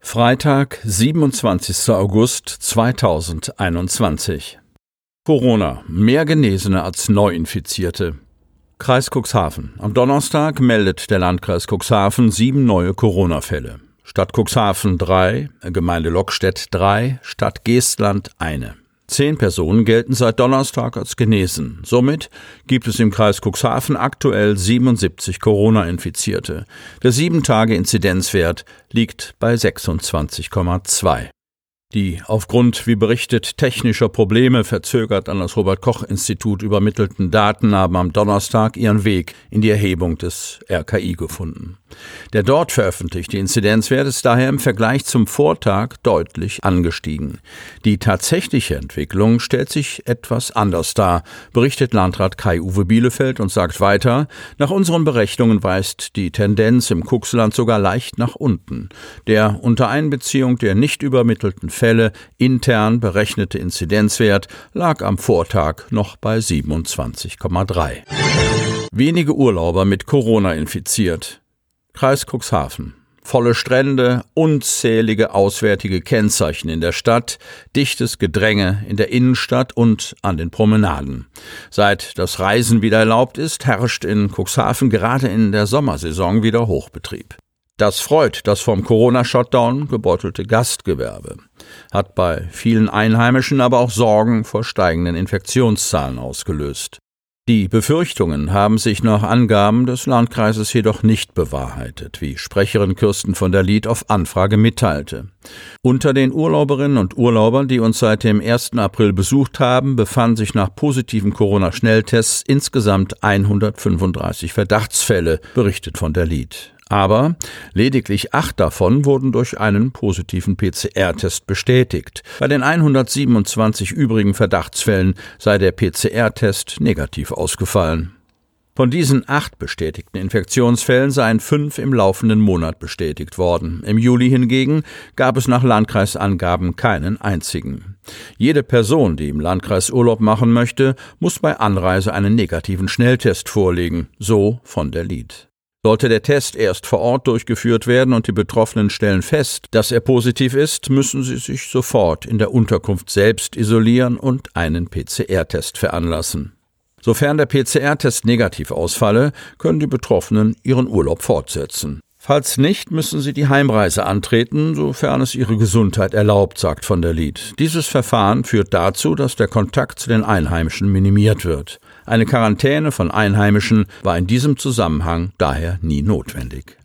Freitag, 27. August 2021. Corona. Mehr Genesene als Neuinfizierte. Kreis Cuxhaven. Am Donnerstag meldet der Landkreis Cuxhaven sieben neue Corona-Fälle. Stadt Cuxhaven drei, Gemeinde Lockstedt drei, Stadt Geestland eine. Zehn Personen gelten seit Donnerstag als genesen. Somit gibt es im Kreis Cuxhaven aktuell 77 Corona-Infizierte. Der 7-Tage-Inzidenzwert liegt bei 26,2. Die aufgrund, wie berichtet, technischer Probleme verzögert an das Robert Koch Institut übermittelten Daten haben am Donnerstag ihren Weg in die Erhebung des RKI gefunden. Der dort veröffentlichte Inzidenzwert ist daher im Vergleich zum Vortag deutlich angestiegen. Die tatsächliche Entwicklung stellt sich etwas anders dar, berichtet Landrat Kai-Uwe Bielefeld und sagt weiter, nach unseren Berechnungen weist die Tendenz im Kuxland sogar leicht nach unten. Der unter Einbeziehung der nicht übermittelten Fälle intern berechnete Inzidenzwert lag am Vortag noch bei 27,3. Wenige Urlauber mit Corona infiziert. Kreis Cuxhaven. Volle Strände, unzählige auswärtige Kennzeichen in der Stadt, dichtes Gedränge in der Innenstadt und an den Promenaden. Seit das Reisen wieder erlaubt ist, herrscht in Cuxhaven gerade in der Sommersaison wieder Hochbetrieb. Das freut das vom Corona-Shutdown gebeutelte Gastgewerbe, hat bei vielen Einheimischen aber auch Sorgen vor steigenden Infektionszahlen ausgelöst. Die Befürchtungen haben sich nach Angaben des Landkreises jedoch nicht bewahrheitet, wie Sprecherin Kirsten von der Lied auf Anfrage mitteilte. Unter den Urlauberinnen und Urlaubern, die uns seit dem 1. April besucht haben, befanden sich nach positiven Corona-Schnelltests insgesamt 135 Verdachtsfälle, berichtet von der Lied. Aber lediglich acht davon wurden durch einen positiven PCR-Test bestätigt. Bei den 127 übrigen Verdachtsfällen sei der PCR-Test negativ ausgefallen. Von diesen acht bestätigten Infektionsfällen seien fünf im laufenden Monat bestätigt worden. Im Juli hingegen gab es nach Landkreisangaben keinen einzigen. Jede Person, die im Landkreis Urlaub machen möchte, muss bei Anreise einen negativen Schnelltest vorlegen, so von der Lied. Sollte der Test erst vor Ort durchgeführt werden und die Betroffenen stellen fest, dass er positiv ist, müssen sie sich sofort in der Unterkunft selbst isolieren und einen PCR-Test veranlassen. Sofern der PCR-Test negativ ausfalle, können die Betroffenen ihren Urlaub fortsetzen. Falls nicht, müssen sie die Heimreise antreten, sofern es ihre Gesundheit erlaubt, sagt von der Lied. Dieses Verfahren führt dazu, dass der Kontakt zu den Einheimischen minimiert wird. Eine Quarantäne von Einheimischen war in diesem Zusammenhang daher nie notwendig.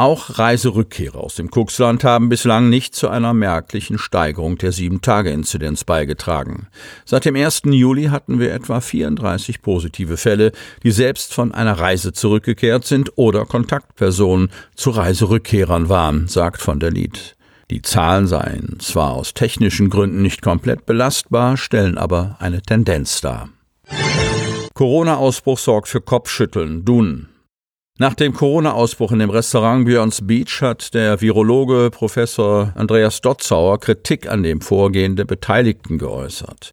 Auch Reiserückkehrer aus dem Kuxland haben bislang nicht zu einer merklichen Steigerung der Sieben-Tage-Inzidenz beigetragen. Seit dem 1. Juli hatten wir etwa 34 positive Fälle, die selbst von einer Reise zurückgekehrt sind oder Kontaktpersonen zu Reiserückkehrern waren, sagt von der Lied. Die Zahlen seien zwar aus technischen Gründen nicht komplett belastbar, stellen aber eine Tendenz dar. Corona-Ausbruch sorgt für Kopfschütteln. Dun. Nach dem Corona-Ausbruch in dem Restaurant Björns Beach hat der Virologe Professor Andreas Dotzauer Kritik an dem Vorgehen der Beteiligten geäußert.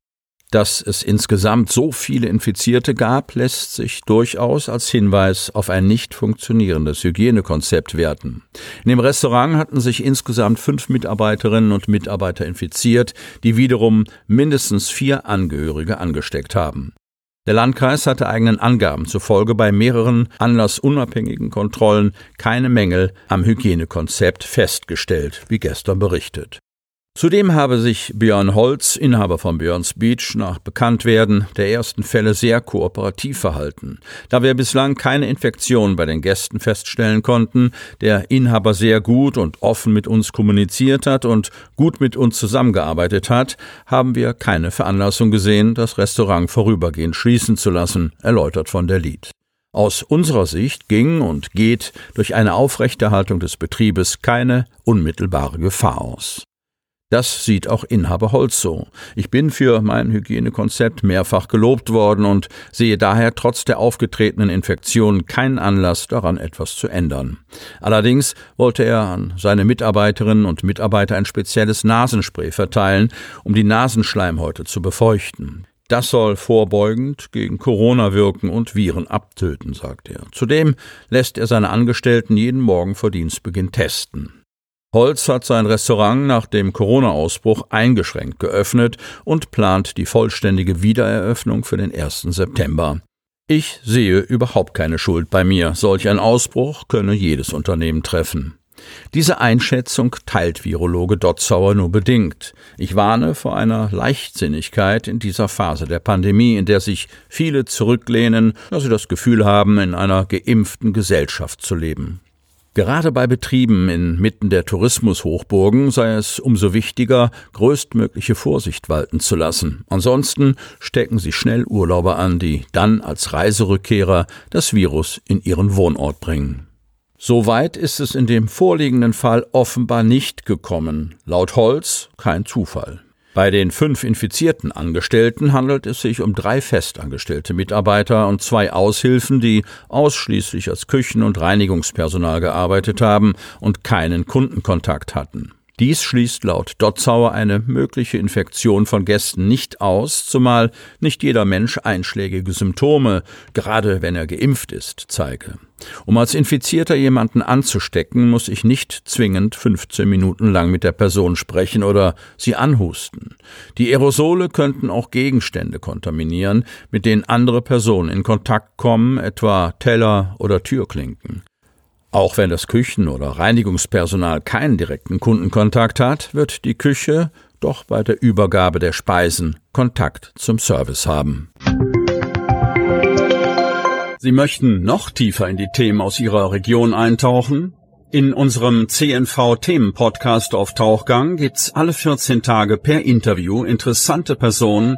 Dass es insgesamt so viele Infizierte gab, lässt sich durchaus als Hinweis auf ein nicht funktionierendes Hygienekonzept werten. In dem Restaurant hatten sich insgesamt fünf Mitarbeiterinnen und Mitarbeiter infiziert, die wiederum mindestens vier Angehörige angesteckt haben. Der Landkreis hatte eigenen Angaben zufolge bei mehreren anlassunabhängigen Kontrollen keine Mängel am Hygienekonzept festgestellt, wie gestern berichtet. Zudem habe sich Björn Holz, Inhaber von Björns Beach, nach Bekanntwerden der ersten Fälle sehr kooperativ verhalten. Da wir bislang keine Infektion bei den Gästen feststellen konnten, der Inhaber sehr gut und offen mit uns kommuniziert hat und gut mit uns zusammengearbeitet hat, haben wir keine Veranlassung gesehen, das Restaurant vorübergehend schließen zu lassen, erläutert von der Lied. Aus unserer Sicht ging und geht durch eine Aufrechterhaltung des Betriebes keine unmittelbare Gefahr aus. Das sieht auch Inhaber Holz so. Ich bin für mein Hygienekonzept mehrfach gelobt worden und sehe daher trotz der aufgetretenen Infektion keinen Anlass, daran etwas zu ändern. Allerdings wollte er an seine Mitarbeiterinnen und Mitarbeiter ein spezielles Nasenspray verteilen, um die Nasenschleimhäute zu befeuchten. Das soll vorbeugend gegen Corona wirken und Viren abtöten, sagt er. Zudem lässt er seine Angestellten jeden Morgen vor Dienstbeginn testen. Holz hat sein Restaurant nach dem Corona-Ausbruch eingeschränkt geöffnet und plant die vollständige Wiedereröffnung für den 1. September. Ich sehe überhaupt keine Schuld bei mir. Solch ein Ausbruch könne jedes Unternehmen treffen. Diese Einschätzung teilt Virologe Dotzauer nur bedingt. Ich warne vor einer Leichtsinnigkeit in dieser Phase der Pandemie, in der sich viele zurücklehnen, da sie das Gefühl haben, in einer geimpften Gesellschaft zu leben. Gerade bei Betrieben inmitten der Tourismushochburgen sei es umso wichtiger, größtmögliche Vorsicht walten zu lassen. Ansonsten stecken sie schnell Urlauber an, die dann als Reiserückkehrer das Virus in ihren Wohnort bringen. Soweit ist es in dem vorliegenden Fall offenbar nicht gekommen. Laut Holz kein Zufall. Bei den fünf infizierten Angestellten handelt es sich um drei festangestellte Mitarbeiter und zwei Aushilfen, die ausschließlich als Küchen- und Reinigungspersonal gearbeitet haben und keinen Kundenkontakt hatten. Dies schließt laut Dotzauer eine mögliche Infektion von Gästen nicht aus, zumal nicht jeder Mensch einschlägige Symptome, gerade wenn er geimpft ist, zeige. Um als Infizierter jemanden anzustecken, muss ich nicht zwingend 15 Minuten lang mit der Person sprechen oder sie anhusten. Die Aerosole könnten auch Gegenstände kontaminieren, mit denen andere Personen in Kontakt kommen, etwa Teller oder Türklinken. Auch wenn das Küchen- oder Reinigungspersonal keinen direkten Kundenkontakt hat, wird die Küche doch bei der Übergabe der Speisen Kontakt zum Service haben. Sie möchten noch tiefer in die Themen aus Ihrer Region eintauchen? In unserem CNV-Themen-Podcast auf Tauchgang gibt's alle 14 Tage per Interview interessante Personen,